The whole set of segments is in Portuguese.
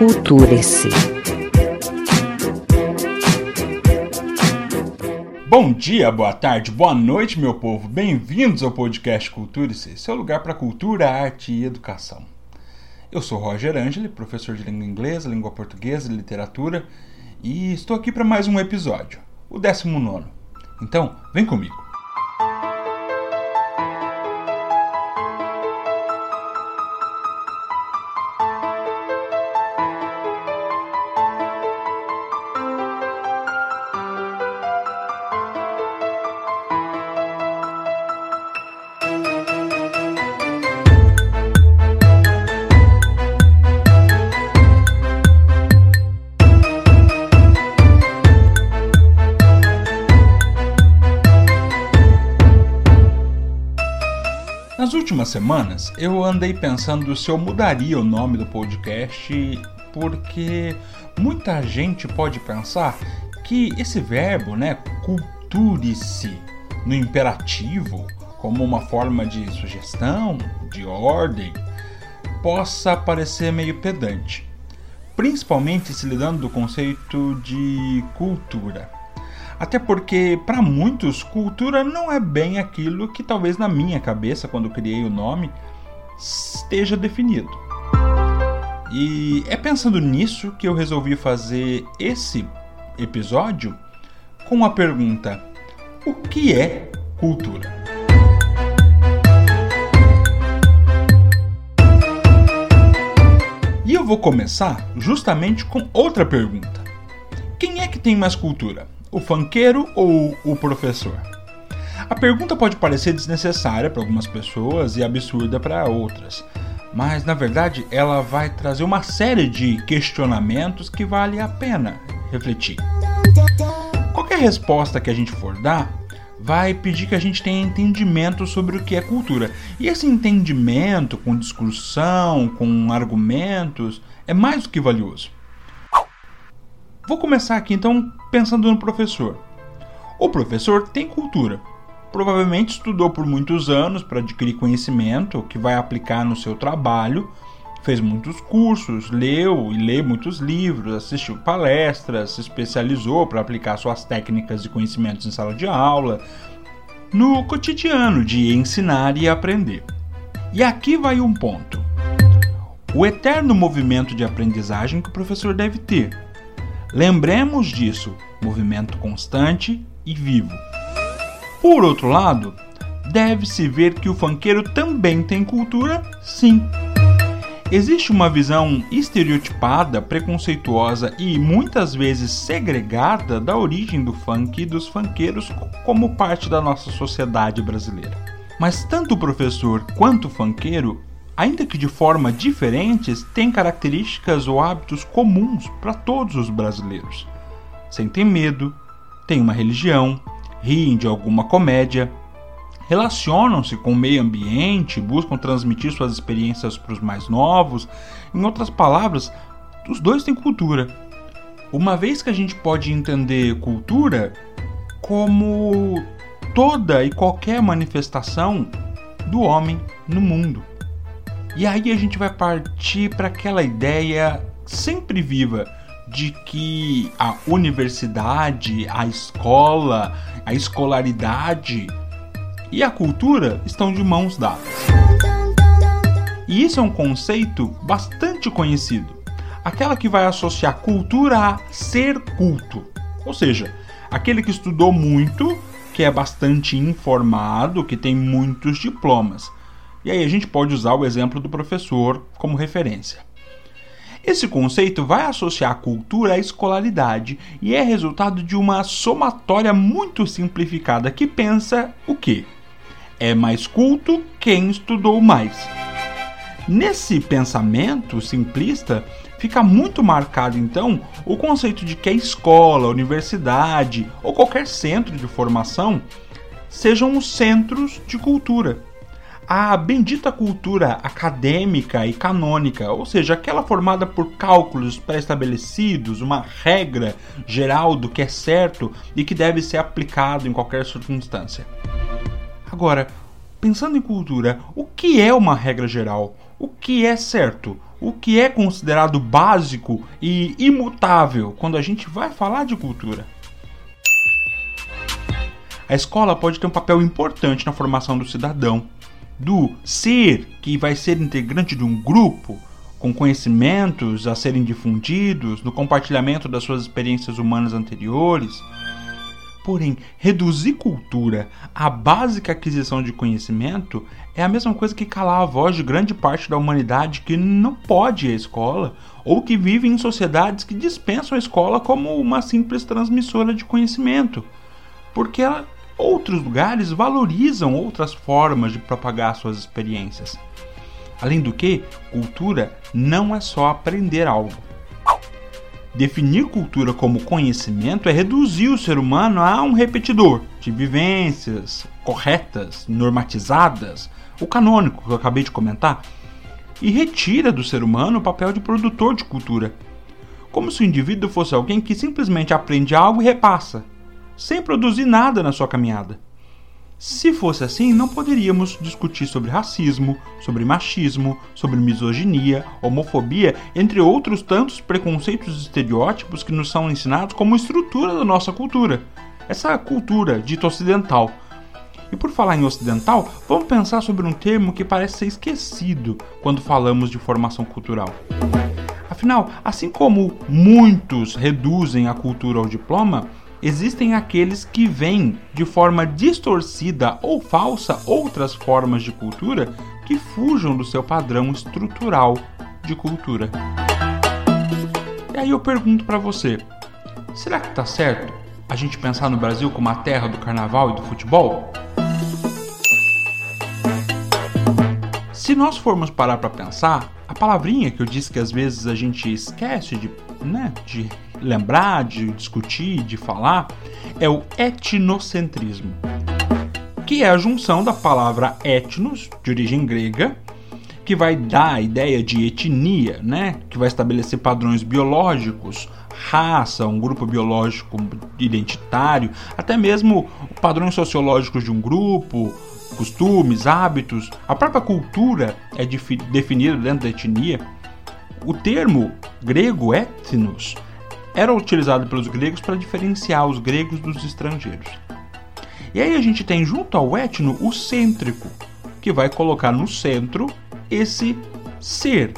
Culture-se. Bom dia, boa tarde, boa noite, meu povo. Bem-vindos ao podcast Culture-se, seu lugar para cultura, arte e educação. Eu sou Roger Angeli, professor de língua inglesa, língua portuguesa e literatura, e estou aqui para mais um episódio, o 19. Então, vem comigo. Semanas eu andei pensando se eu mudaria o nome do podcast porque muita gente pode pensar que esse verbo, né, culture-se no imperativo, como uma forma de sugestão, de ordem, possa parecer meio pedante, principalmente se lidando do conceito de cultura. Até porque, para muitos, cultura não é bem aquilo que talvez na minha cabeça, quando criei o nome, esteja definido. E é pensando nisso que eu resolvi fazer esse episódio com a pergunta: o que é cultura? E eu vou começar justamente com outra pergunta: quem é que tem mais cultura? O fanqueiro ou o professor? A pergunta pode parecer desnecessária para algumas pessoas e absurda para outras, mas na verdade ela vai trazer uma série de questionamentos que vale a pena refletir. Qualquer resposta que a gente for dar vai pedir que a gente tenha entendimento sobre o que é cultura. E esse entendimento, com discussão, com argumentos, é mais do que valioso. Vou começar aqui então pensando no professor. O professor tem cultura. Provavelmente estudou por muitos anos para adquirir conhecimento que vai aplicar no seu trabalho, fez muitos cursos, leu e lê muitos livros, assistiu palestras, se especializou para aplicar suas técnicas e conhecimentos em sala de aula, no cotidiano de ensinar e aprender. E aqui vai um ponto. O eterno movimento de aprendizagem que o professor deve ter Lembremos disso, movimento constante e vivo. Por outro lado, deve-se ver que o fanqueiro também tem cultura, sim. Existe uma visão estereotipada, preconceituosa e muitas vezes segregada da origem do funk e dos funkeiros como parte da nossa sociedade brasileira. Mas tanto o professor quanto o funkeiro ainda que de forma diferentes, têm características ou hábitos comuns para todos os brasileiros. Sentem medo, têm uma religião, riem de alguma comédia, relacionam-se com o meio ambiente, buscam transmitir suas experiências para os mais novos. Em outras palavras, os dois têm cultura. Uma vez que a gente pode entender cultura como toda e qualquer manifestação do homem no mundo. E aí a gente vai partir para aquela ideia sempre viva de que a universidade, a escola, a escolaridade e a cultura estão de mãos dadas. E isso é um conceito bastante conhecido. Aquela que vai associar cultura a ser culto. Ou seja, aquele que estudou muito, que é bastante informado, que tem muitos diplomas. E aí a gente pode usar o exemplo do professor como referência. Esse conceito vai associar a cultura à escolaridade e é resultado de uma somatória muito simplificada que pensa o quê? É mais culto quem estudou mais. Nesse pensamento simplista, fica muito marcado então o conceito de que a escola, a universidade ou qualquer centro de formação sejam os centros de cultura a bendita cultura acadêmica e canônica, ou seja, aquela formada por cálculos pré-estabelecidos, uma regra geral do que é certo e que deve ser aplicado em qualquer circunstância. Agora, pensando em cultura, o que é uma regra geral? O que é certo? O que é considerado básico e imutável quando a gente vai falar de cultura? A escola pode ter um papel importante na formação do cidadão, do ser que vai ser integrante de um grupo com conhecimentos a serem difundidos, no compartilhamento das suas experiências humanas anteriores. Porém, reduzir cultura à básica aquisição de conhecimento é a mesma coisa que calar a voz de grande parte da humanidade que não pode ir à escola ou que vive em sociedades que dispensam a escola como uma simples transmissora de conhecimento, porque ela outros lugares valorizam outras formas de propagar suas experiências. Além do que, cultura não é só aprender algo. Definir cultura como conhecimento é reduzir o ser humano a um repetidor de vivências corretas, normatizadas, o canônico que eu acabei de comentar, e retira do ser humano o papel de produtor de cultura, como se o indivíduo fosse alguém que simplesmente aprende algo e repassa, sem produzir nada na sua caminhada. Se fosse assim, não poderíamos discutir sobre racismo, sobre machismo, sobre misoginia, homofobia, entre outros tantos preconceitos e estereótipos que nos são ensinados como estrutura da nossa cultura. Essa cultura dita ocidental. E por falar em ocidental, vamos pensar sobre um termo que parece ser esquecido quando falamos de formação cultural. Afinal, assim como muitos reduzem a cultura ao diploma, existem aqueles que veem de forma distorcida ou falsa outras formas de cultura que fujam do seu padrão estrutural de cultura. E aí eu pergunto para você: será que tá certo a gente pensar no Brasil como a terra do carnaval e do futebol? Se nós formos parar para pensar, a palavrinha que eu disse que às vezes a gente esquece de, né, de lembrar, de discutir, de falar, é o etnocentrismo, que é a junção da palavra etnos, de origem grega, que vai dar a ideia de etnia, né? que vai estabelecer padrões biológicos, raça, um grupo biológico identitário, até mesmo padrões sociológicos de um grupo, costumes, hábitos, a própria cultura é definida dentro da etnia. O termo grego etnos era utilizado pelos gregos para diferenciar os gregos dos estrangeiros. E aí a gente tem junto ao etno o cêntrico, que vai colocar no centro esse ser,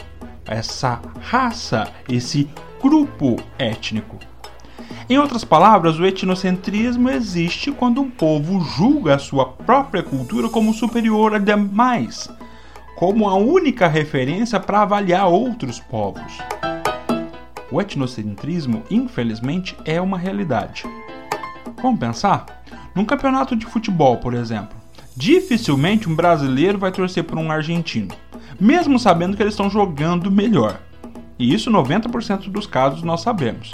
essa raça, esse grupo étnico. Em outras palavras, o etnocentrismo existe quando um povo julga a sua própria cultura como superior a demais, como a única referência para avaliar outros povos. O etnocentrismo, infelizmente, é uma realidade. Vamos pensar? Num campeonato de futebol, por exemplo, dificilmente um brasileiro vai torcer por um argentino, mesmo sabendo que eles estão jogando melhor. E isso 90% dos casos nós sabemos.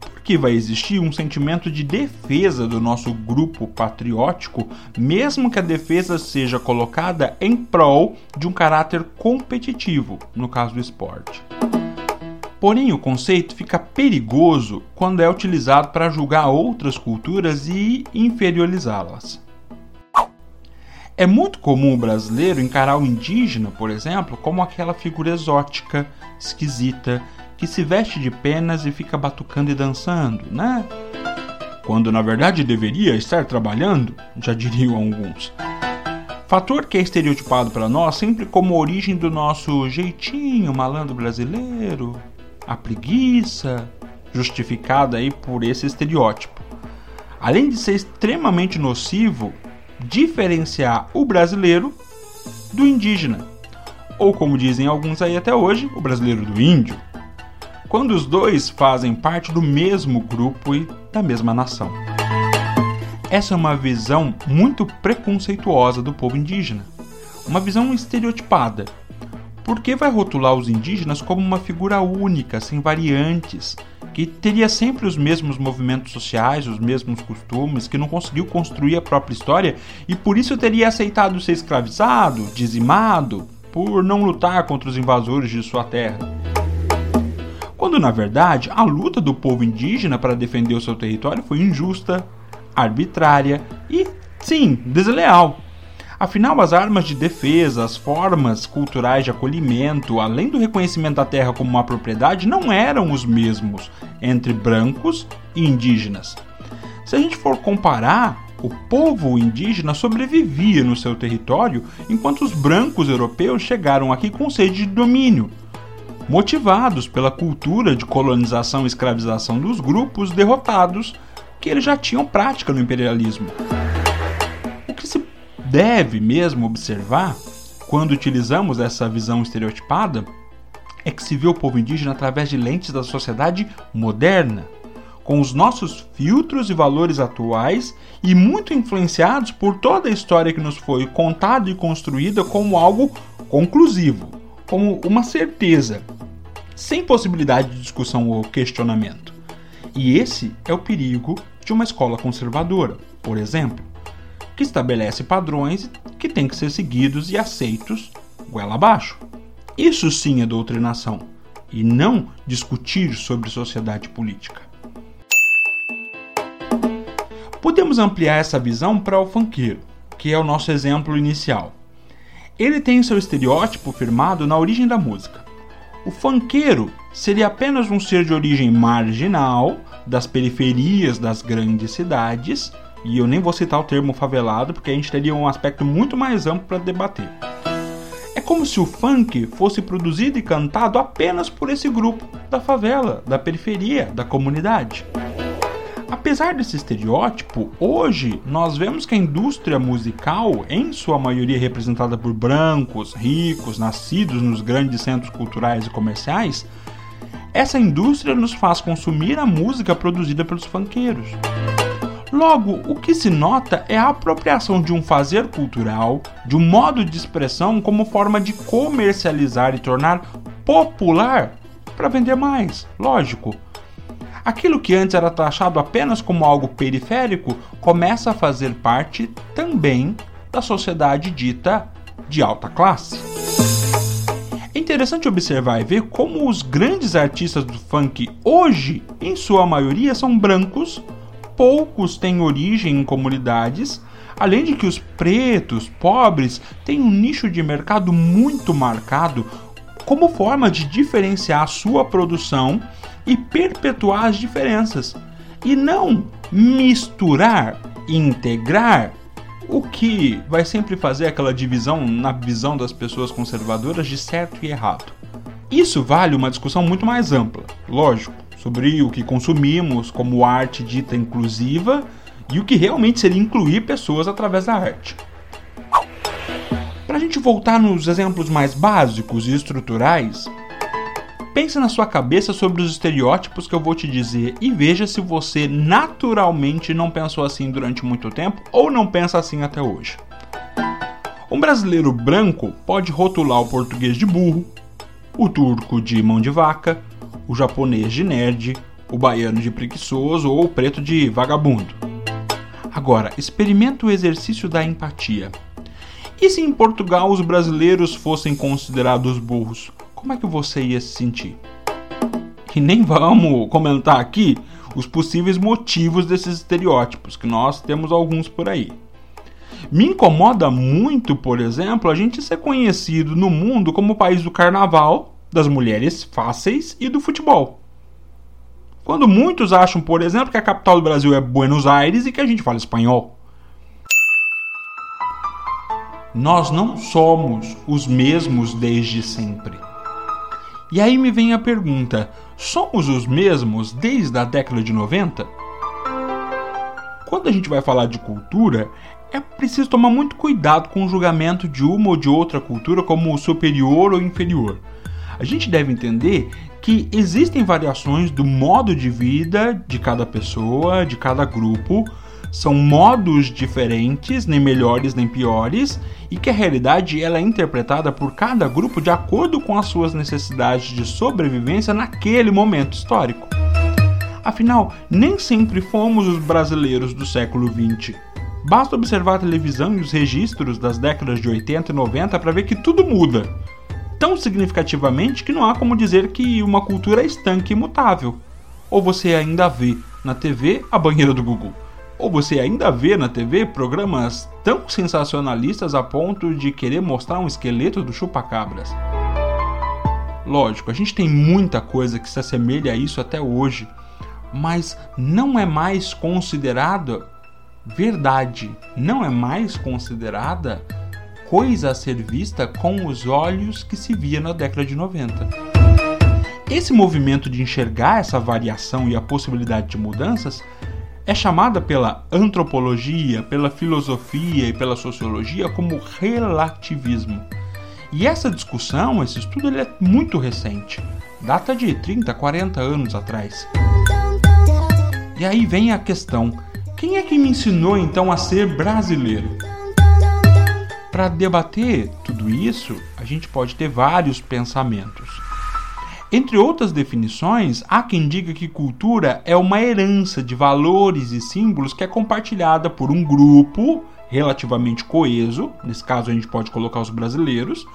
Porque vai existir um sentimento de defesa do nosso grupo patriótico, mesmo que a defesa seja colocada em prol de um caráter competitivo, no caso do esporte. Porém, o conceito fica perigoso quando é utilizado para julgar outras culturas e inferiorizá-las. É muito comum o brasileiro encarar o indígena, por exemplo, como aquela figura exótica, esquisita, que se veste de penas e fica batucando e dançando, né? Quando na verdade deveria estar trabalhando, já diriam alguns. Fator que é estereotipado para nós sempre como origem do nosso jeitinho malandro brasileiro, a preguiça, justificada aí por esse estereótipo. Além de ser extremamente nocivo, diferenciar o brasileiro do indígena, ou como dizem alguns aí até hoje, o brasileiro do índio, quando os dois fazem parte do mesmo grupo e da mesma nação. Essa é uma visão muito preconceituosa do povo indígena, uma visão estereotipada por que vai rotular os indígenas como uma figura única, sem variantes, que teria sempre os mesmos movimentos sociais, os mesmos costumes, que não conseguiu construir a própria história e por isso teria aceitado ser escravizado, dizimado, por não lutar contra os invasores de sua terra. Quando na verdade a luta do povo indígena para defender o seu território foi injusta, arbitrária e, sim, desleal. Afinal, as armas de defesa, as formas culturais de acolhimento, além do reconhecimento da terra como uma propriedade, não eram os mesmos entre brancos e indígenas. Se a gente for comparar, o povo indígena sobrevivia no seu território enquanto os brancos europeus chegaram aqui com sede de domínio, motivados pela cultura de colonização e escravização dos grupos derrotados que eles já tinham prática no imperialismo. Deve mesmo observar quando utilizamos essa visão estereotipada é que se vê o povo indígena através de lentes da sociedade moderna com os nossos filtros e valores atuais e muito influenciados por toda a história que nos foi contada e construída como algo conclusivo, como uma certeza, sem possibilidade de discussão ou questionamento. E esse é o perigo de uma escola conservadora, por exemplo, que estabelece padrões que têm que ser seguidos e aceitos goela abaixo. Isso sim é doutrinação, e não discutir sobre sociedade política. Podemos ampliar essa visão para o funkeiro, que é o nosso exemplo inicial. Ele tem seu estereótipo firmado na origem da música. O funkeiro seria apenas um ser de origem marginal, das periferias das grandes cidades, e eu nem vou citar o termo favelado porque a gente teria um aspecto muito mais amplo para debater. É como se o funk fosse produzido e cantado apenas por esse grupo da favela, da periferia, da comunidade. Apesar desse estereótipo, hoje nós vemos que a indústria musical, em sua maioria representada por brancos, ricos, nascidos nos grandes centros culturais e comerciais, essa indústria nos faz consumir a música produzida pelos funkeiros. Logo, o que se nota é a apropriação de um fazer cultural, de um modo de expressão como forma de comercializar e tornar popular para vender mais, lógico. Aquilo que antes era taxado apenas como algo periférico começa a fazer parte também da sociedade dita de alta classe. É interessante observar e ver como os grandes artistas do funk hoje, em sua maioria, são brancos, poucos têm origem em comunidades, além de que os pretos, pobres, têm um nicho de mercado muito marcado como forma de diferenciar sua produção e perpetuar as diferenças e não misturar, integrar o que vai sempre fazer aquela divisão na visão das pessoas conservadoras de certo e errado. Isso vale uma discussão muito mais ampla, lógico, sobre o que consumimos como arte dita inclusiva e o que realmente seria incluir pessoas através da arte. Para a gente voltar nos exemplos mais básicos e estruturais, Pense na sua cabeça sobre os estereótipos que eu vou te dizer e veja se você naturalmente não pensou assim durante muito tempo ou não pensa assim até hoje. Um brasileiro branco pode rotular o português de burro, o turco de mão de vaca, o japonês de nerd, o baiano de preguiçoso ou o preto de vagabundo. Agora, experimenta o exercício da empatia. E se em Portugal os brasileiros fossem considerados burros? como é que você ia se sentir? E nem vamos comentar aqui os possíveis motivos desses estereótipos, que nós temos alguns por aí. Me incomoda muito, por exemplo, a gente ser conhecido no mundo como o país do carnaval, das mulheres fáceis e do futebol. Quando muitos acham, por exemplo, que a capital do Brasil é Buenos Aires e que a gente fala espanhol. Nós não somos os mesmos desde sempre. E aí me vem a pergunta: somos os mesmos desde a década de 90? Quando a gente vai falar de cultura, é preciso tomar muito cuidado com o julgamento de uma ou de outra cultura como superior ou inferior. A gente deve entender que existem variações do modo de vida de cada pessoa, de cada grupo, são modos diferentes, nem melhores nem piores, e que a realidade ela é interpretada por cada grupo de acordo com as suas necessidades de sobrevivência naquele momento histórico. Afinal, nem sempre fomos os brasileiros do século XX. Basta observar a televisão e os registros das décadas de 80 e 90 para ver que tudo muda. Tão significativamente que não há como dizer que uma cultura é estanque e imutável. Ou você ainda vê na TV a banheira do Google, ou você ainda vê na TV programas tão sensacionalistas a ponto de querer mostrar um esqueleto do chupacabras. Lógico, a gente tem muita coisa que se assemelha a isso até hoje, mas não é mais considerada verdade, não é mais considerada coisa a ser vista com os olhos que se via na década de 90. Esse movimento de enxergar essa variação e a possibilidade de mudanças é chamada pela antropologia, pela filosofia e pela sociologia como relativismo. E essa discussão, esse estudo, ele é muito recente, data de 30, 40 anos atrás. E aí vem a questão: quem é que me ensinou então a ser brasileiro? Para debater tudo isso, a gente pode ter vários pensamentos. Entre outras definições, há quem diga que cultura é uma herança de valores e símbolos que é compartilhada por um grupo relativamente coeso, nesse caso a gente pode colocar os brasileiros,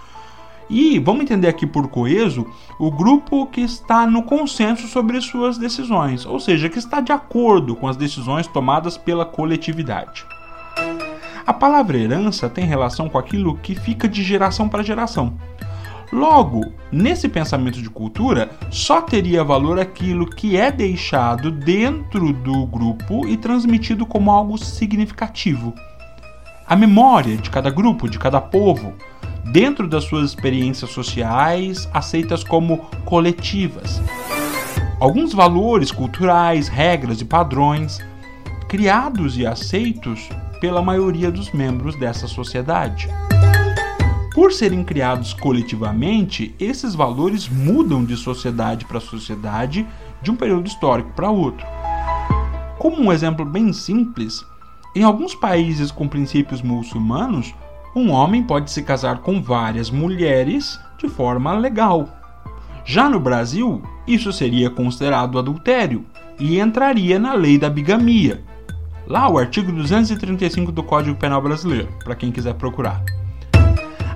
e vamos entender aqui por coeso o grupo que está no consenso sobre suas decisões, ou seja, que está de acordo com as decisões tomadas pela coletividade. A palavra herança tem relação com aquilo que fica de geração para geração. Logo, nesse pensamento de cultura, só teria valor aquilo que é deixado dentro do grupo e transmitido como algo significativo. A memória de cada grupo, de cada povo, dentro das suas experiências sociais, aceitas como coletivas. Alguns valores culturais, regras e padrões, criados e aceitos pela maioria dos membros dessa sociedade. Por serem criados coletivamente, esses valores mudam de sociedade para sociedade, de um período histórico para outro. Como um exemplo bem simples, em alguns países com princípios muçulmanos, um homem pode se casar com várias mulheres de forma legal. Já no Brasil, isso seria considerado adultério e entraria na lei da bigamia. Lá, o artigo 235 do Código Penal Brasileiro, para quem quiser procurar.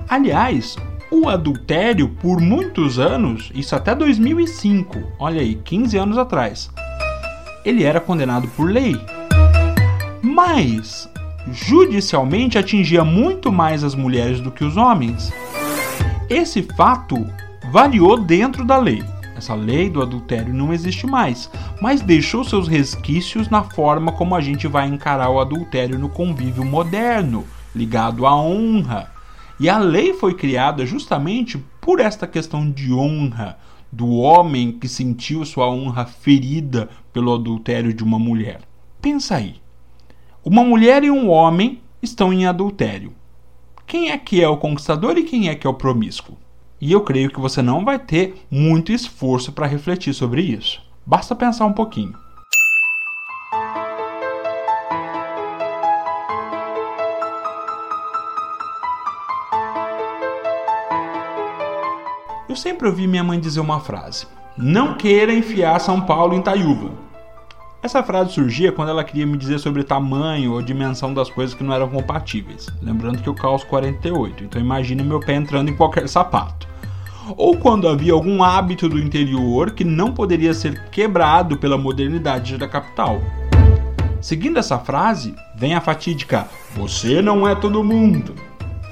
Aliás, o adultério por muitos anos, isso até 2005, olha aí, 15 anos atrás, ele era condenado por lei. Mas judicialmente atingia muito mais as mulheres do que os homens. Esse fato variou dentro da lei. Essa lei do adultério não existe mais, mas deixou seus resquícios na forma como a gente vai encarar o adultério no convívio moderno, ligado à honra e a lei foi criada justamente por esta questão de honra, do homem que sentiu sua honra ferida pelo adultério de uma mulher. Pensa aí. Uma mulher e um homem estão em adultério. Quem é que é o conquistador e quem é que é o promíscuo? E eu creio que você não vai ter muito esforço para refletir sobre isso. Basta pensar um pouquinho. Eu sempre ouvi minha mãe dizer uma frase: Não queira enfiar São Paulo em Taiúva. Essa frase surgia quando ela queria me dizer sobre tamanho ou dimensão das coisas que não eram compatíveis. Lembrando que eu calço 48, então imagine meu pé entrando em qualquer sapato. Ou quando havia algum hábito do interior que não poderia ser quebrado pela modernidade da capital. Seguindo essa frase, vem a fatídica: Você não é todo mundo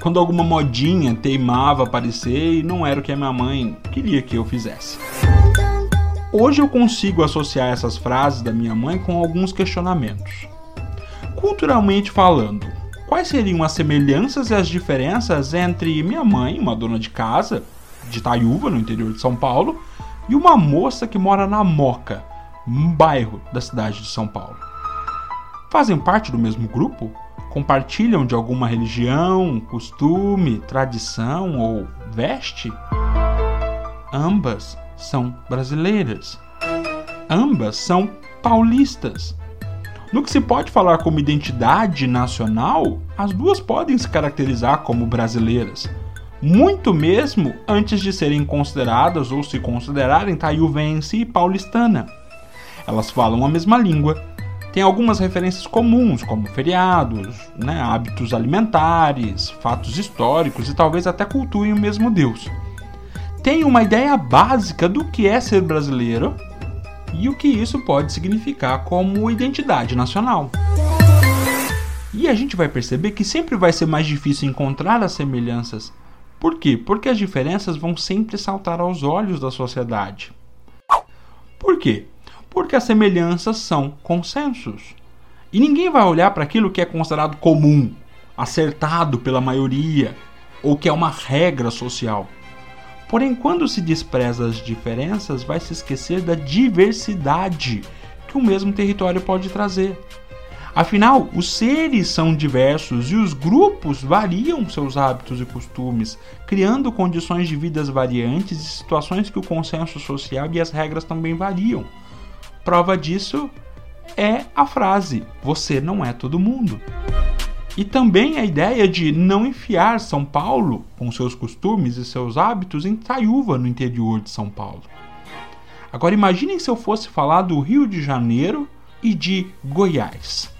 quando alguma modinha teimava aparecer e não era o que a minha mãe queria que eu fizesse. Hoje eu consigo associar essas frases da minha mãe com alguns questionamentos. Culturalmente falando, quais seriam as semelhanças e as diferenças entre minha mãe, uma dona de casa, de Taiúva, no interior de São Paulo, e uma moça que mora na Moca, um bairro da cidade de São Paulo? Fazem parte do mesmo grupo? compartilham de alguma religião, costume, tradição ou veste? Ambas são brasileiras. Ambas são paulistas. No que se pode falar como identidade nacional, as duas podem se caracterizar como brasileiras, muito mesmo antes de serem consideradas ou se considerarem taiuvense e paulistana. elas falam a mesma língua, tem algumas referências comuns, como feriados, né, hábitos alimentares, fatos históricos e talvez até cultuem o mesmo Deus. Tem uma ideia básica do que é ser brasileiro e o que isso pode significar como identidade nacional. E a gente vai perceber que sempre vai ser mais difícil encontrar as semelhanças. Por quê? Porque as diferenças vão sempre saltar aos olhos da sociedade. Por quê? Porque as semelhanças são consensos. E ninguém vai olhar para aquilo que é considerado comum, acertado pela maioria, ou que é uma regra social. Porém, quando se despreza as diferenças, vai se esquecer da diversidade que o mesmo território pode trazer. Afinal, os seres são diversos e os grupos variam seus hábitos e costumes, criando condições de vidas variantes e situações que o consenso social e as regras também variam. Prova disso é a frase: Você não é todo mundo. E também a ideia de não enfiar São Paulo, com seus costumes e seus hábitos, em Taiúva, no interior de São Paulo. Agora imaginem se eu fosse falar do Rio de Janeiro e de Goiás,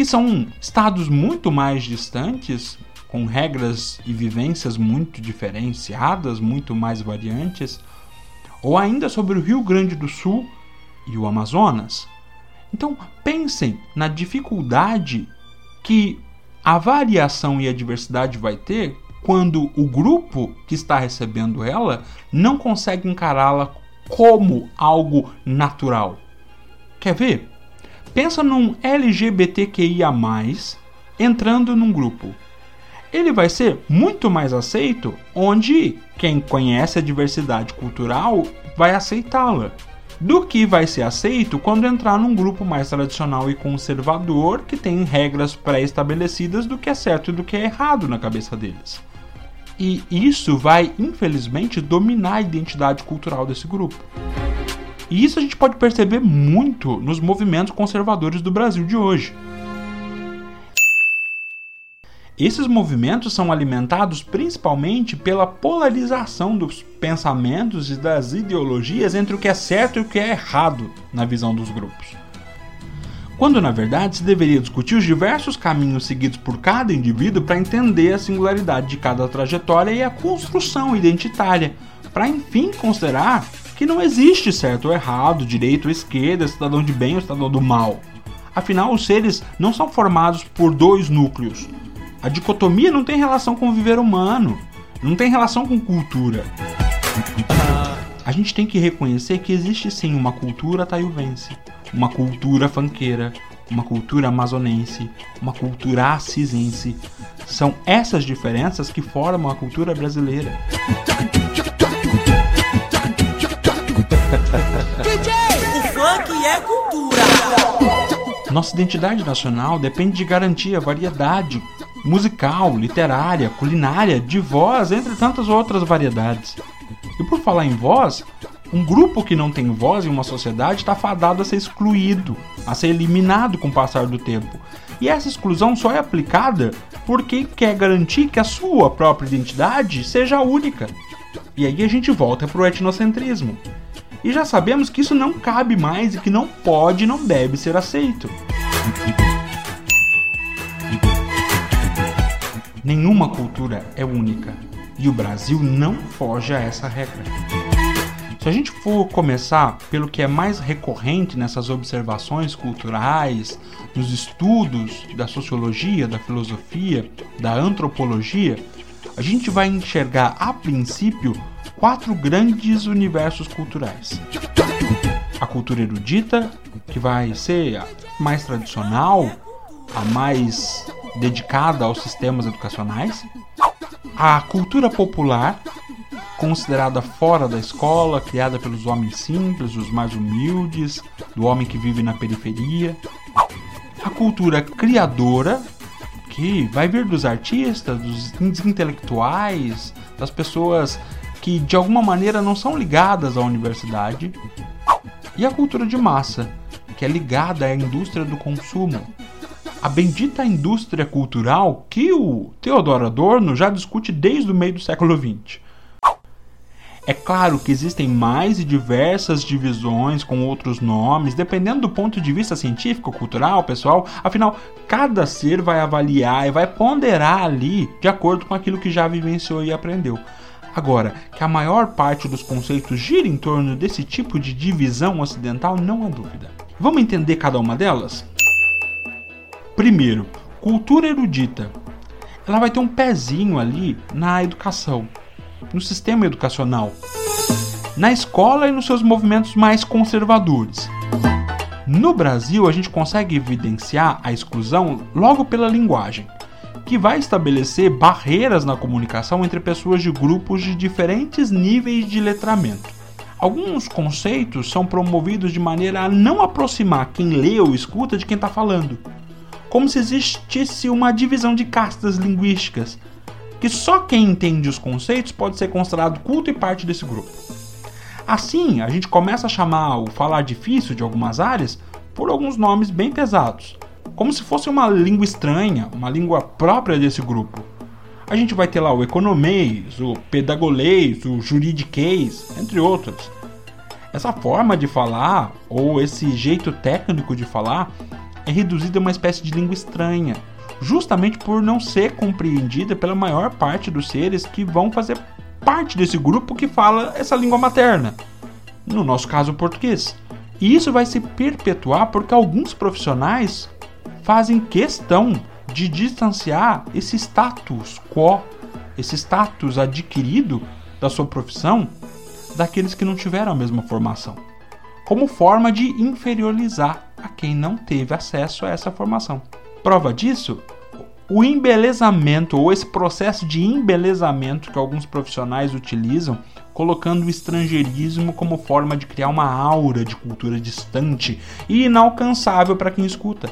que são estados muito mais distantes, com regras e vivências muito diferenciadas, muito mais variantes, ou ainda sobre o Rio Grande do Sul e o Amazonas. Então pensem na dificuldade que a variação e a diversidade vai ter quando o grupo que está recebendo ela não consegue encará-la como algo natural. Quer ver? Pensa num LGBTQIA, entrando num grupo. Ele vai ser muito mais aceito onde quem conhece a diversidade cultural vai aceitá-la do que vai ser aceito quando entrar num grupo mais tradicional e conservador que tem regras pré-estabelecidas do que é certo e do que é errado na cabeça deles. E isso vai, infelizmente, dominar a identidade cultural desse grupo. E isso a gente pode perceber muito nos movimentos conservadores do Brasil de hoje. Esses movimentos são alimentados principalmente pela polarização dos pensamentos e das ideologias entre o que é certo e o que é errado na visão dos grupos. Quando na verdade se deveria discutir os diversos caminhos seguidos por cada indivíduo para entender a singularidade de cada trajetória e a construção identitária, para enfim considerar que não existe certo ou errado, direito ou esquerda, cidadão de bem ou cidadão do mal. Afinal, os seres não são formados por dois núcleos, a dicotomia não tem relação com o viver humano, não tem relação com cultura. A gente tem que reconhecer que existe sim uma cultura taiuvense, uma cultura fanqueira, uma cultura amazonense, uma cultura assisense. São essas diferenças que formam a cultura brasileira. DJ, o funk é cultura. Nossa identidade nacional depende de garantir a variedade musical, literária, culinária, de voz, entre tantas outras variedades. E por falar em voz, um grupo que não tem voz em uma sociedade está fadado a ser excluído, a ser eliminado com o passar do tempo. E essa exclusão só é aplicada porque quer garantir que a sua própria identidade seja única. E aí a gente volta para o etnocentrismo. E já sabemos que isso não cabe mais e que não pode e não deve ser aceito. Nenhuma cultura é única e o Brasil não foge a essa regra. Se a gente for começar pelo que é mais recorrente nessas observações culturais, nos estudos da sociologia, da filosofia, da antropologia, a gente vai enxergar a princípio quatro grandes universos culturais. A cultura erudita, que vai ser a mais tradicional, a mais dedicada aos sistemas educacionais, a cultura popular, considerada fora da escola, criada pelos homens simples, os mais humildes, do homem que vive na periferia, a cultura criadora, que vai vir dos artistas, dos intelectuais, das pessoas que de alguma maneira não são ligadas à universidade, e a cultura de massa, que é ligada à indústria do consumo, a bendita indústria cultural que o Theodor Adorno já discute desde o meio do século XX. É claro que existem mais e diversas divisões com outros nomes, dependendo do ponto de vista científico, cultural, pessoal. Afinal, cada ser vai avaliar e vai ponderar ali de acordo com aquilo que já vivenciou e aprendeu. Agora, que a maior parte dos conceitos gira em torno desse tipo de divisão ocidental, não há dúvida. Vamos entender cada uma delas? Primeiro, cultura erudita. Ela vai ter um pezinho ali na educação no sistema educacional, na escola e nos seus movimentos mais conservadores. No Brasil, a gente consegue evidenciar a exclusão logo pela linguagem, que vai estabelecer barreiras na comunicação entre pessoas de grupos de diferentes níveis de letramento. Alguns conceitos são promovidos de maneira a não aproximar quem lê ou escuta de quem está falando, como se existisse uma divisão de castas linguísticas, que só quem entende os conceitos pode ser considerado culto e parte desse grupo. Assim, a gente começa a chamar o falar difícil de algumas áreas por alguns nomes bem pesados, como se fosse uma língua estranha, uma língua própria desse grupo. A gente vai ter lá o economês, o pedagolês, o juridiquês, entre outros. Essa forma de falar, ou esse jeito técnico de falar, é reduzido a uma espécie de língua estranha, justamente por não ser compreendida pela maior parte dos seres que vão fazer parte desse grupo que fala essa língua materna. No nosso caso, o português. E isso vai se perpetuar porque alguns profissionais fazem questão de distanciar esse status quo, esse status adquirido da sua profissão daqueles que não tiveram a mesma formação, como forma de inferiorizar a quem não teve acesso a essa formação. Prova disso, o embelezamento ou esse processo de embelezamento que alguns profissionais utilizam, colocando o estrangeirismo como forma de criar uma aura de cultura distante e inalcançável para quem escuta.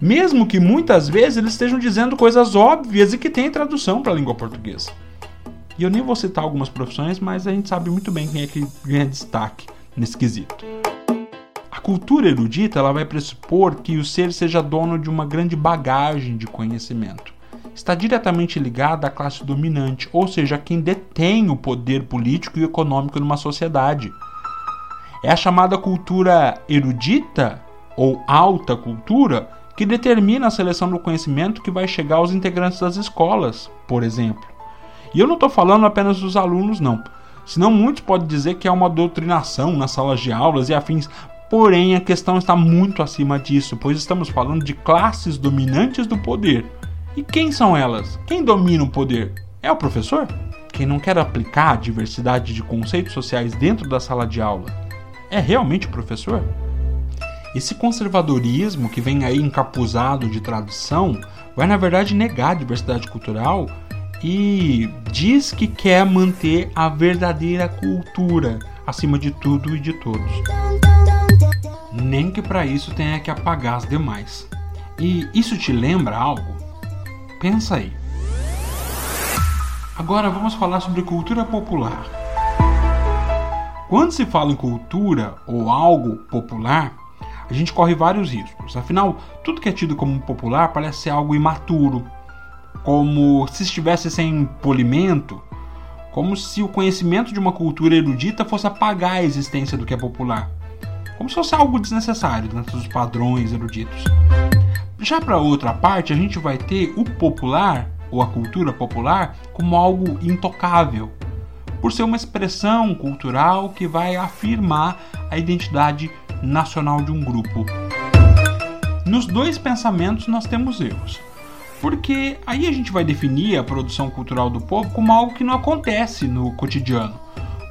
Mesmo que muitas vezes eles estejam dizendo coisas óbvias e que têm tradução para a língua portuguesa. E eu nem vou citar algumas profissões, mas a gente sabe muito bem quem é que ganha destaque nesse quesito. A cultura erudita ela vai pressupor que o ser seja dono de uma grande bagagem de conhecimento. Está diretamente ligada à classe dominante, ou seja, quem detém o poder político e econômico numa sociedade. É a chamada cultura erudita ou alta cultura que determina a seleção do conhecimento que vai chegar aos integrantes das escolas, por exemplo. E eu não estou falando apenas dos alunos, não. Senão muitos podem dizer que é uma doutrinação nas salas de aulas e afins, Porém, a questão está muito acima disso, pois estamos falando de classes dominantes do poder. E quem são elas? Quem domina o poder? É o professor? Quem não quer aplicar a diversidade de conceitos sociais dentro da sala de aula? É realmente o professor? Esse conservadorismo que vem aí encapuzado de tradução vai na verdade negar a diversidade cultural e diz que quer manter a verdadeira cultura acima de tudo e de todos nem que para isso tenha que apagar as demais. E isso te lembra algo? Pensa aí. Agora vamos falar sobre cultura popular. Quando se fala em cultura ou algo popular, a gente corre vários riscos. Afinal, tudo que é tido como popular parece ser algo imaturo, como se estivesse sem polimento, como se o conhecimento de uma cultura erudita fosse apagar a existência do que é popular como se fosse algo desnecessário dentro dos padrões eruditos. Já para outra parte, a gente vai ter o popular ou a cultura popular como algo intocável, por ser uma expressão cultural que vai afirmar a identidade nacional de um grupo. Nos dois pensamentos nós temos erros. Porque aí a gente vai definir a produção cultural do povo como algo que não acontece no cotidiano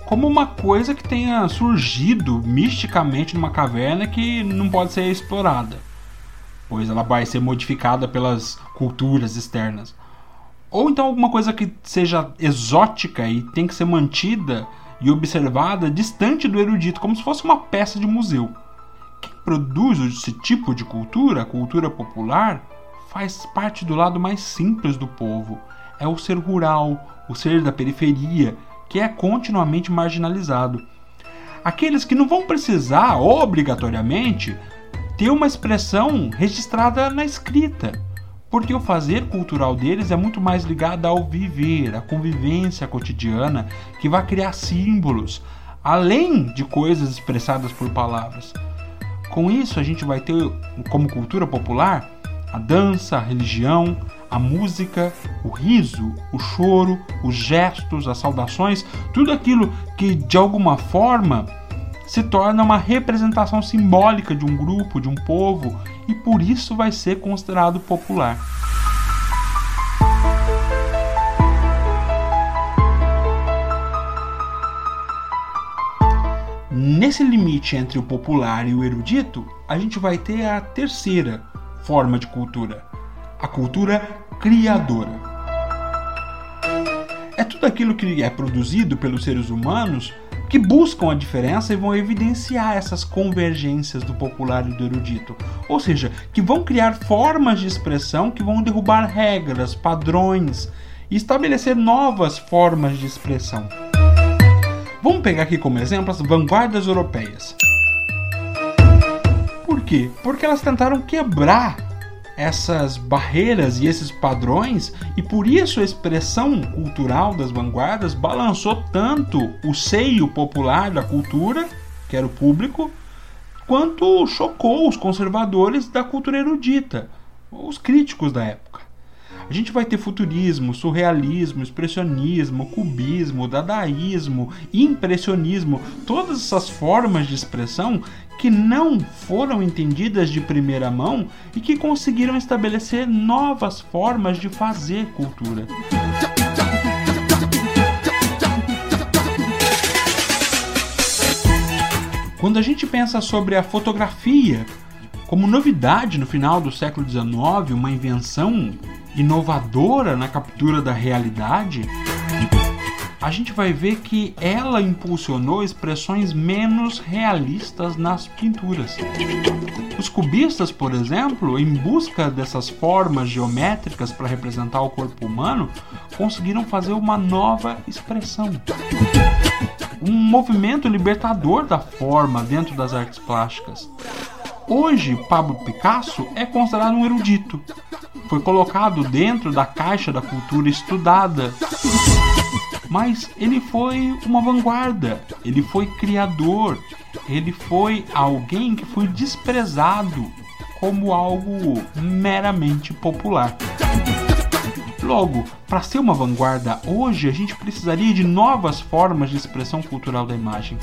como uma coisa que tenha surgido misticamente numa caverna que não pode ser explorada, pois ela vai ser modificada pelas culturas externas. Ou então alguma coisa que seja exótica e tem que ser mantida e observada distante do erudito, como se fosse uma peça de museu. Quem produz esse tipo de cultura, a cultura popular, faz parte do lado mais simples do povo. É o ser rural, o ser da periferia, que é continuamente marginalizado. Aqueles que não vão precisar, obrigatoriamente, ter uma expressão registrada na escrita, porque o fazer cultural deles é muito mais ligado ao viver, à convivência cotidiana, que vai criar símbolos, além de coisas expressadas por palavras. Com isso, a gente vai ter como cultura popular a dança, a religião, a música, o riso, o choro, os gestos, as saudações, tudo aquilo que de alguma forma se torna uma representação simbólica de um grupo, de um povo, e por isso vai ser considerado popular. Nesse limite entre o popular e o erudito, a gente vai ter a terceira forma de cultura, a cultura criadora. É tudo aquilo que é produzido pelos seres humanos que buscam a diferença e vão evidenciar essas convergências do popular e do erudito. Ou seja, que vão criar formas de expressão que vão derrubar regras, padrões e estabelecer novas formas de expressão. Vamos pegar aqui como exemplo as vanguardas europeias. Por quê? Porque elas tentaram quebrar essas barreiras e esses padrões, e por isso a expressão cultural das vanguardas balançou tanto o seio popular da cultura, que era o público, quanto chocou os conservadores da cultura erudita, os críticos da época. A gente vai ter futurismo, surrealismo, expressionismo, cubismo, dadaísmo, impressionismo, todas essas formas de expressão que não foram entendidas de primeira mão e que conseguiram estabelecer novas formas de fazer cultura. Quando a gente pensa sobre a fotografia como novidade no final do século XIX, uma invenção inovadora na captura da realidade, a gente vai ver que ela impulsionou expressões menos realistas nas pinturas. Os cubistas, por exemplo, em busca dessas formas geométricas para representar o corpo humano, conseguiram fazer uma nova expressão. Um movimento libertador da forma dentro das artes plásticas. Hoje, Pablo Picasso é considerado um erudito. Foi colocado dentro da caixa da cultura estudada. Mas ele foi uma vanguarda, ele foi criador, ele foi alguém que foi desprezado como algo meramente popular. Logo, para ser uma vanguarda hoje, a gente precisaria de novas formas de expressão cultural da imagem.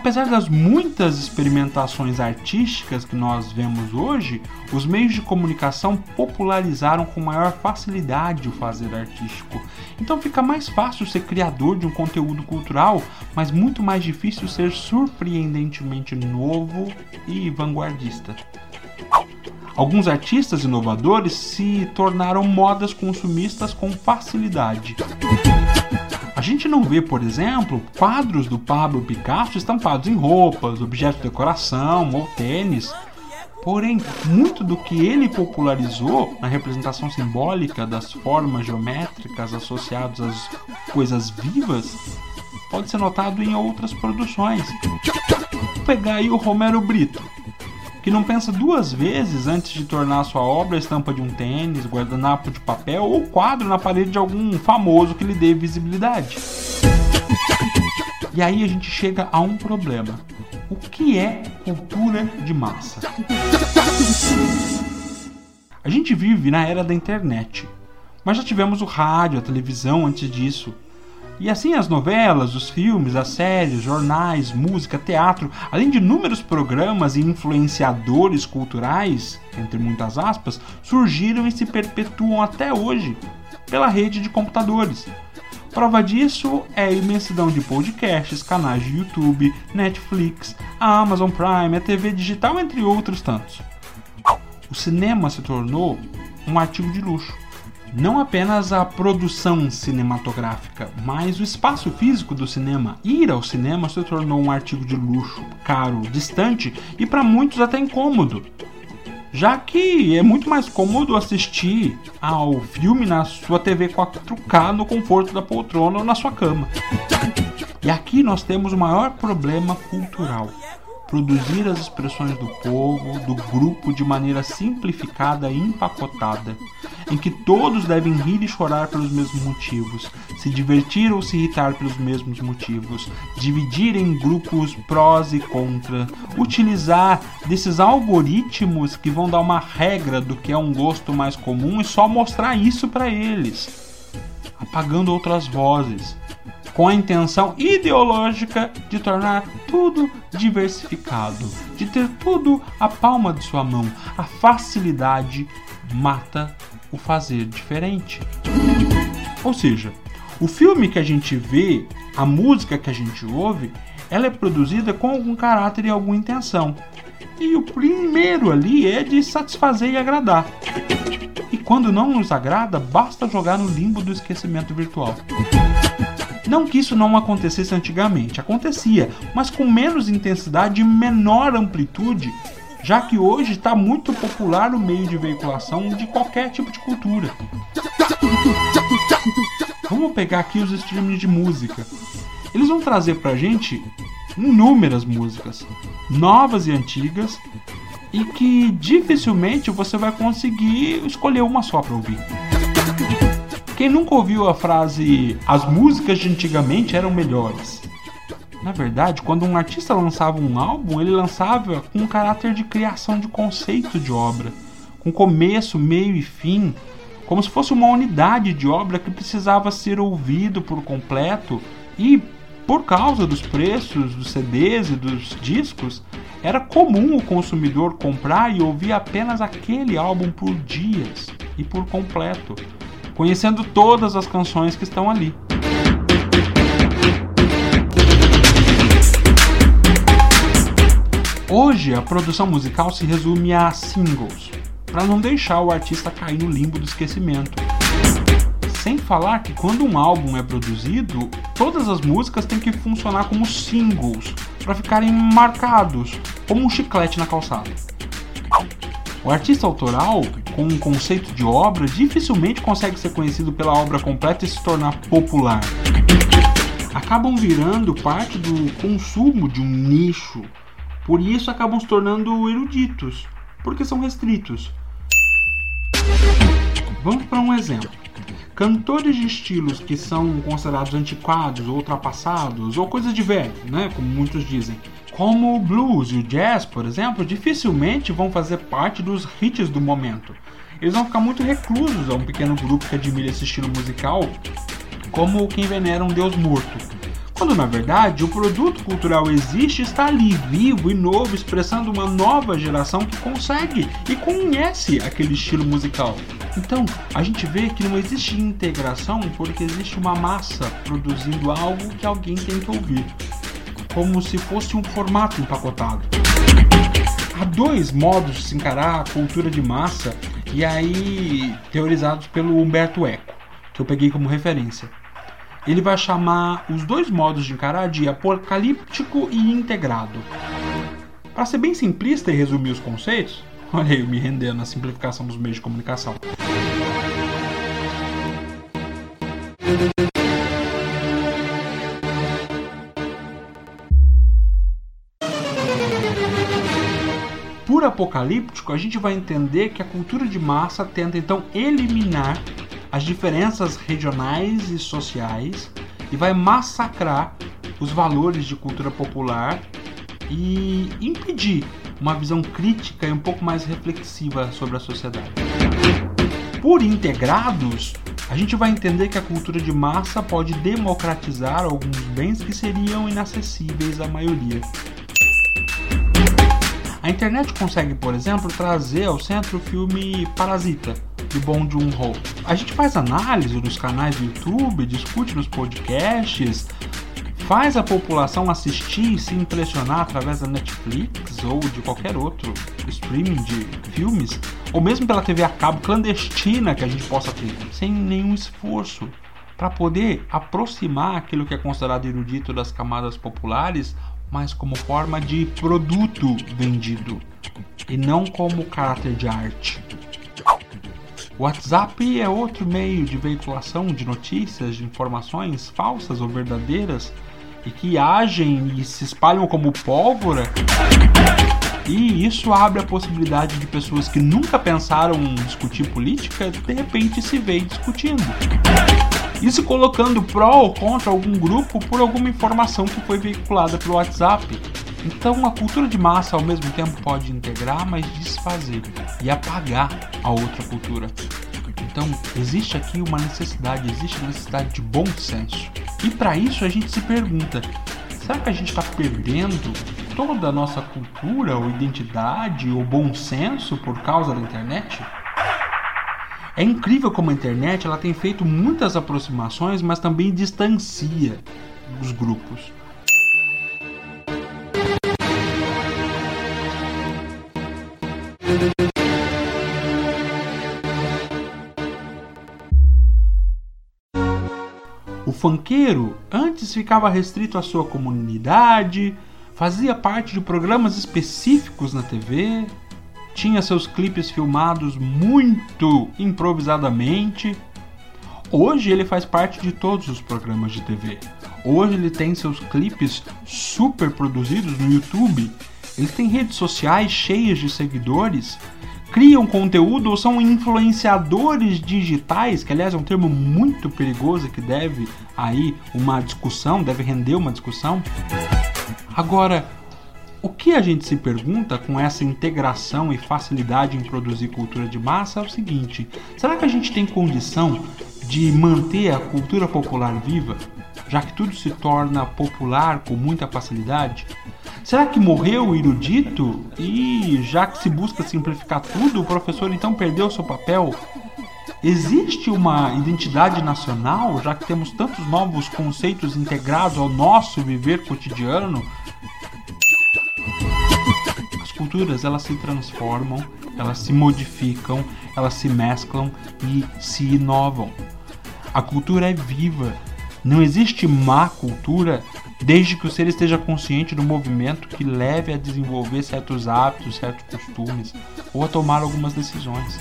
Apesar das muitas experimentações artísticas que nós vemos hoje, os meios de comunicação popularizaram com maior facilidade o fazer artístico. Então fica mais fácil ser criador de um conteúdo cultural, mas muito mais difícil ser surpreendentemente novo e vanguardista. Alguns artistas inovadores se tornaram modas consumistas com facilidade. A gente não vê, por exemplo, quadros do Pablo Picasso estampados em roupas, objetos de decoração ou tênis. Porém, muito do que ele popularizou na representação simbólica das formas geométricas associadas às coisas vivas pode ser notado em outras produções. Vou pegar aí o Romero Brito, que não pensa duas vezes antes de tornar sua obra estampa de um tênis, guardanapo de papel ou quadro na parede de algum famoso que lhe dê visibilidade. E aí a gente chega a um problema. O que é cultura de massa? A gente vive na era da internet, mas já tivemos o rádio, a televisão antes disso. E assim as novelas, os filmes, as séries, jornais, música, teatro, além de inúmeros programas e influenciadores culturais, entre muitas aspas, surgiram e se perpetuam até hoje pela rede de computadores. Prova disso é a imensidão de podcasts, canais de YouTube, Netflix, a Amazon Prime, a TV digital, entre outros tantos. O cinema se tornou um artigo de luxo não apenas a produção cinematográfica, mas o espaço físico do cinema. Ir ao cinema se tornou um artigo de luxo, caro, distante e para muitos até incômodo. Já que é muito mais cômodo assistir ao filme na sua TV 4K no conforto da poltrona ou na sua cama. E aqui nós temos o maior problema cultural produzir as expressões do povo, do grupo de maneira simplificada e empacotada, em que todos devem rir e chorar pelos mesmos motivos, se divertir ou se irritar pelos mesmos motivos, dividir em grupos prós e contra, utilizar desses algoritmos que vão dar uma regra do que é um gosto mais comum e só mostrar isso para eles, apagando outras vozes com a intenção ideológica de tornar tudo diversificado, de ter tudo à palma de sua mão. A facilidade mata o fazer diferente. Ou seja, o filme que a gente vê, a música que a gente ouve, ela é produzida com algum caráter e alguma intenção. E o primeiro ali é de satisfazer e agradar. E quando não nos agrada, basta jogar no limbo do esquecimento virtual. Não que isso não acontecesse antigamente, acontecia, mas com menos intensidade e menor amplitude, já que hoje está muito popular o meio de veiculação de qualquer tipo de cultura. Vamos pegar aqui os streamings de música. Eles vão trazer pra gente inúmeras músicas, novas e antigas, e que dificilmente você vai conseguir escolher uma só para ouvir. Quem nunca ouviu a frase as músicas de antigamente eram melhores? Na verdade, quando um artista lançava um álbum, ele lançava com um caráter de criação de conceito de obra, com começo, meio e fim, como se fosse uma unidade de obra que precisava ser ouvido por completo e por causa dos preços dos CDs e dos discos, era comum o consumidor comprar e ouvir apenas aquele álbum por dias e por completo, conhecendo todas as canções que estão ali. Hoje a produção musical se resume a singles, para não deixar o artista cair no limbo do esquecimento. Sem falar que quando um álbum é produzido, todas as músicas têm que funcionar como singles, para ficarem marcados, como um chiclete na calçada. O artista autoral, com um conceito de obra, dificilmente consegue ser conhecido pela obra completa e se tornar popular. Acabam virando parte do consumo de um nicho, por isso acabam se tornando eruditos, porque são restritos. Vamos para um exemplo. Cantores de estilos que são considerados antiquados ou ultrapassados, ou coisas de velho, né, como muitos dizem, como o blues e o jazz, por exemplo, dificilmente vão fazer parte dos hits do momento. Eles vão ficar muito reclusos a um pequeno grupo que admira esse estilo musical, como quem venera um deus morto. Quando na verdade o produto cultural existe, está ali vivo e novo, expressando uma nova geração que consegue e conhece aquele estilo musical. Então, a gente vê que não existe integração porque existe uma massa produzindo algo que alguém tem que ouvir como se fosse um formato empacotado. Há dois modos de se encarar a cultura de massa, e aí teorizados pelo Humberto Eco, que eu peguei como referência. Ele vai chamar os dois modos de encarar de apocalíptico e integrado. Para ser bem simplista e resumir os conceitos, olha eu me rendendo na simplificação dos meios de comunicação. por apocalíptico, a gente vai entender que a cultura de massa tenta então eliminar as diferenças regionais e sociais e vai massacrar os valores de cultura popular e impedir uma visão crítica e um pouco mais reflexiva sobre a sociedade. Por integrados, a gente vai entender que a cultura de massa pode democratizar alguns bens que seriam inacessíveis à maioria. A internet consegue, por exemplo, trazer ao centro o filme Parasita, de Bong Joon-ho. A gente faz análise nos canais do YouTube, discute nos podcasts, faz a população assistir e se impressionar através da Netflix ou de qualquer outro streaming de filmes, ou mesmo pela TV a cabo clandestina que a gente possa ter, sem nenhum esforço para poder aproximar aquilo que é considerado erudito das camadas populares mas como forma de produto vendido e não como caráter de arte. O WhatsApp é outro meio de veiculação de notícias, de informações falsas ou verdadeiras e que agem e se espalham como pólvora. E isso abre a possibilidade de pessoas que nunca pensaram em discutir política, de repente se veem discutindo. E se colocando pró ou contra algum grupo por alguma informação que foi veiculada pelo WhatsApp. Então a cultura de massa ao mesmo tempo pode integrar, mas desfazer e apagar a outra cultura. Então existe aqui uma necessidade, existe uma necessidade de bom senso. E para isso a gente se pergunta: será que a gente está perdendo toda a nossa cultura ou identidade ou bom senso por causa da internet? É incrível como a internet ela tem feito muitas aproximações, mas também distancia os grupos. Funkeiro antes ficava restrito à sua comunidade, fazia parte de programas específicos na TV, tinha seus clipes filmados muito improvisadamente. Hoje ele faz parte de todos os programas de TV. Hoje ele tem seus clipes super produzidos no YouTube. Ele tem redes sociais cheias de seguidores. Criam conteúdo ou são influenciadores digitais, que aliás é um termo muito perigoso que deve aí uma discussão, deve render uma discussão. Agora, o que a gente se pergunta com essa integração e facilidade em produzir cultura de massa é o seguinte: será que a gente tem condição de manter a cultura popular viva, já que tudo se torna popular com muita facilidade? Será que morreu o erudito e, já que se busca simplificar tudo, o professor então perdeu seu papel? Existe uma identidade nacional, já que temos tantos novos conceitos integrados ao nosso viver cotidiano? culturas elas se transformam, elas se modificam, elas se mesclam e se inovam. A cultura é viva. Não existe má cultura desde que o ser esteja consciente do movimento que leve a desenvolver certos hábitos, certos costumes ou a tomar algumas decisões.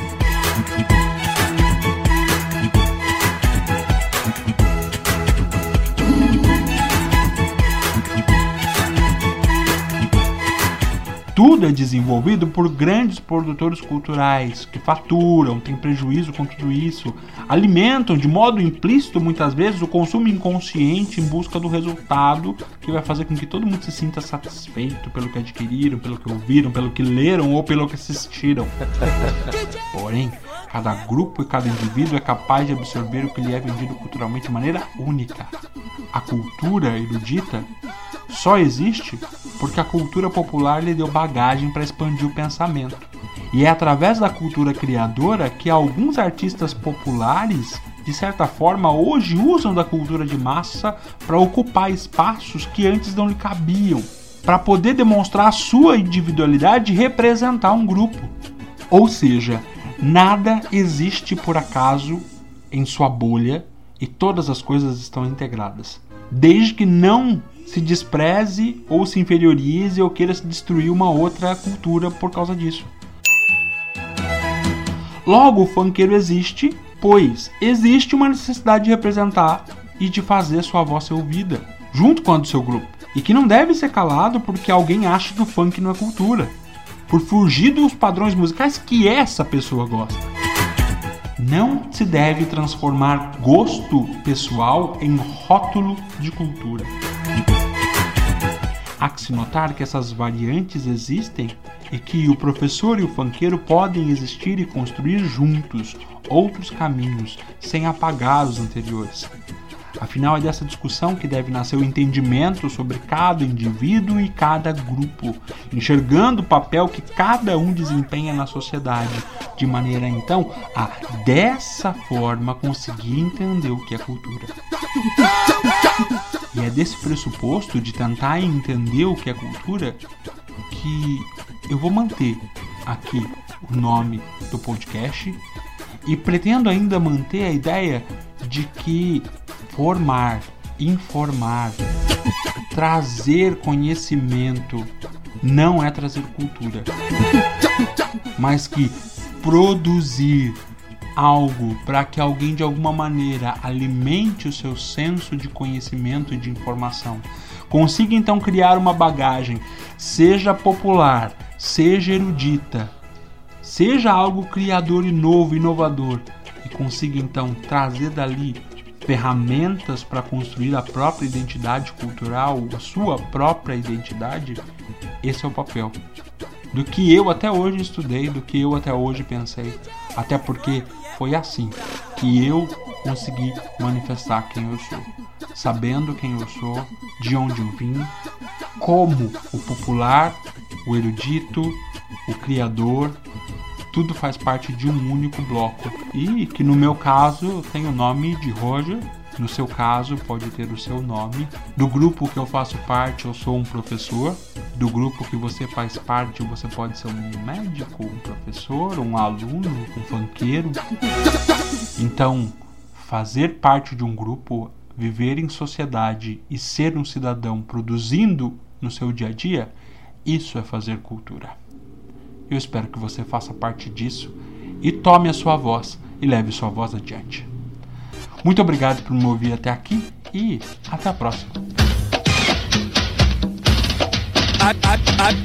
Tudo é desenvolvido por grandes produtores culturais que faturam, têm prejuízo com tudo isso, alimentam de modo implícito muitas vezes o consumo inconsciente em busca do resultado que vai fazer com que todo mundo se sinta satisfeito pelo que adquiriram, pelo que ouviram, pelo que leram ou pelo que assistiram. Porém, cada grupo e cada indivíduo é capaz de absorver o que lhe é vendido culturalmente de maneira única. A cultura erudita só existe porque a cultura popular lhe deu bagagem para expandir o pensamento. E é através da cultura criadora que alguns artistas populares, de certa forma, hoje usam da cultura de massa para ocupar espaços que antes não lhe cabiam, para poder demonstrar a sua individualidade e representar um grupo. Ou seja, nada existe por acaso em sua bolha e todas as coisas estão integradas. Desde que não se despreze ou se inferiorize ou queira se destruir uma outra cultura por causa disso. Logo, o funkeiro existe, pois existe uma necessidade de representar e de fazer sua voz ser ouvida, junto com a do seu grupo, e que não deve ser calado porque alguém acha que o funk não é cultura, por fugir dos padrões musicais que essa pessoa gosta. Não se deve transformar gosto pessoal em rótulo de cultura. Há que se notar que essas variantes existem e que o professor e o fanqueiro podem existir e construir juntos outros caminhos sem apagar os anteriores. Afinal, é dessa discussão que deve nascer o entendimento sobre cada indivíduo e cada grupo, enxergando o papel que cada um desempenha na sociedade, de maneira então a dessa forma conseguir entender o que é cultura. E é desse pressuposto de tentar entender o que é cultura que eu vou manter aqui o nome do podcast e pretendo ainda manter a ideia de que formar, informar, trazer conhecimento não é trazer cultura, mas que produzir algo para que alguém de alguma maneira alimente o seu senso de conhecimento e de informação, Consiga então criar uma bagagem, seja popular, seja erudita, seja algo criador e novo, inovador, e consiga então trazer dali ferramentas para construir a própria identidade cultural, a sua própria identidade, esse é o papel. Do que eu até hoje estudei, do que eu até hoje pensei. Até porque foi assim que eu consegui manifestar quem eu sou. Sabendo quem eu sou, de onde eu vim, como o popular, o erudito, o criador, tudo faz parte de um único bloco. E que no meu caso tem o nome de Roger, no seu caso pode ter o seu nome. Do grupo que eu faço parte, eu sou um professor. Do grupo que você faz parte, você pode ser um médico, um professor, um aluno, um fanqueiro. Então, fazer parte de um grupo, viver em sociedade e ser um cidadão produzindo no seu dia a dia, isso é fazer cultura. Eu espero que você faça parte disso e tome a sua voz e leve sua voz adiante. Muito obrigado por me ouvir até aqui e até a próxima.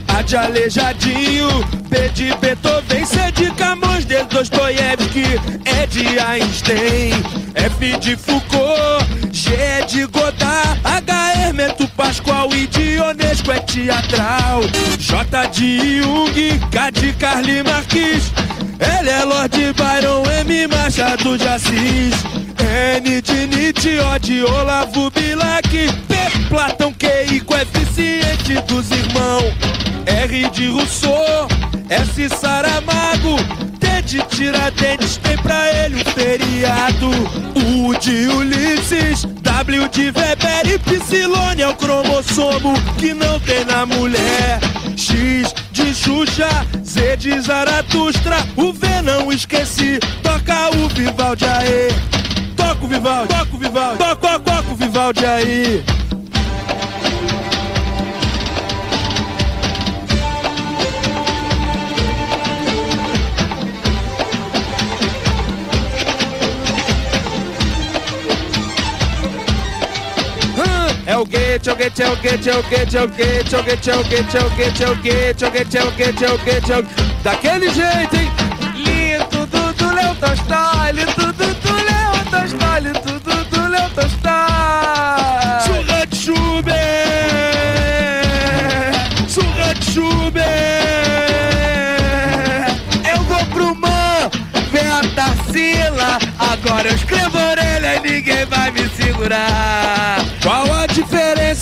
A, de aleijadinho, B de Beethoven, C de Camões, D Dostoiévski, E de Einstein, F de Foucault, G de Godard, H Hermeto Pascoal e Dionesco é teatral, J de Jung, K de Carly Marques, L é Lord Byron, M Machado de Assis, N de Nietzsche, O de Olavo Bilac, P Platão, Q coeficiente dos irmãos, R de Rousseau, S Saramago, T de Tiradentes, tem pra ele um feriado, U de Ulisses, W de Weber e Psilone é o cromossomo que não tem na mulher, X de Xuxa, Z de Zaratustra, o V não esqueci, toca o Vivaldi aí. Toca o Vivaldi, toca o Vivaldi, toca, toca, o Vivaldi aí. É o Goethe, é o Goethe, é o Goethe, é o Goethe, é o Goethe, é o Goethe, é o Goethe, é o Goethe, é o Goethe, é o Goethe, é o Goethe, é o Goethe, é o Daquele jeito, hein? Lindo do Léo Tolstói, lindo do Léo Tolstói, lindo do Léo Tolstói. Surra de Schubert, surra de Schubert. Eu vou pro man, vem a Tarsila, agora eu escrevo orelha e ninguém vai me segurar.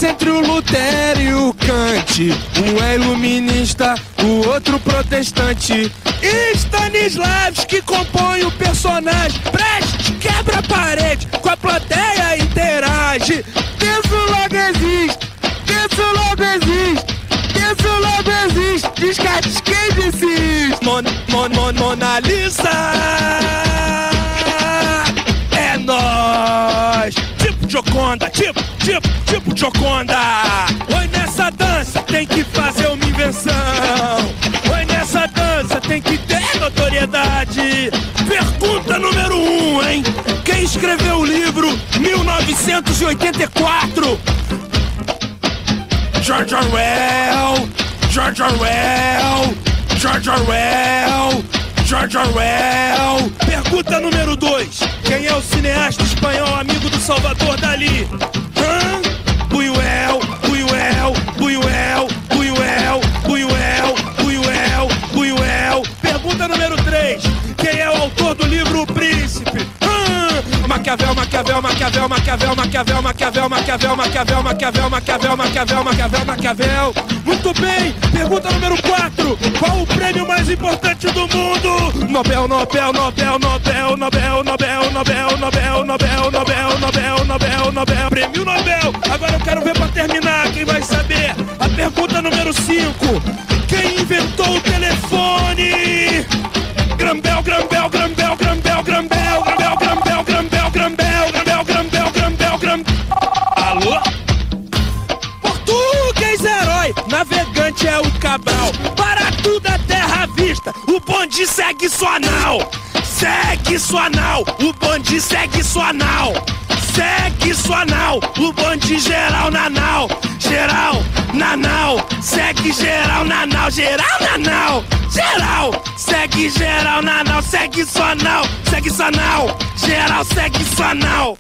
Diferença entre o Lutero e o Kant? Um é iluminista, o outro protestante. E Stanislavski compõe o personagem. Preste, quebra a parede, com a plateia interage. Penso logo existe, penso logo existe. Penso logo existe, descarte quem isso? Mon, mon, mon, Mona Lisa É nóis Tipo Joconda, tipo, tipo Joconda Oi, nessa dança tem que fazer uma invenção Oi, nessa dança tem que ter notoriedade Pergunta número um, hein? Quem escreveu o livro 1984? George Orwell, George Orwell, George Orwell, George Orwell. Pergunta número 2. Quem é o cineasta espanhol amigo do Salvador Dali? Hã? Maquiavel, Maquiavel, Maquiavel, Maquiavel, Maquiavel, Maquiavel, Maquiavel, Maquiavel, Maquiavel. Muito bem. Pergunta número 4. Qual o prêmio mais importante do mundo? Nobel, Nobel, Nobel, Nobel, Nobel, Nobel, Nobel, Nobel, Nobel, Nobel, Nobel, Nobel, Nobel. Prêmio Nobel. Agora eu quero ver pra terminar quem vai saber. A pergunta número 5. Quem inventou o telefone? Grambel, Grambel, Grambel, navegante é o Cabral. Para tudo a terra vista, o bonde segue sua nau. Segue sua nau, o bonde segue sua nau. segue sua nau. O bonde geral na nau. Geral, nanau, segue geral, nanau, geral, nanau, geral, segue geral, nanau, segue sua nau, segue sua nau, geral, segue sua nau.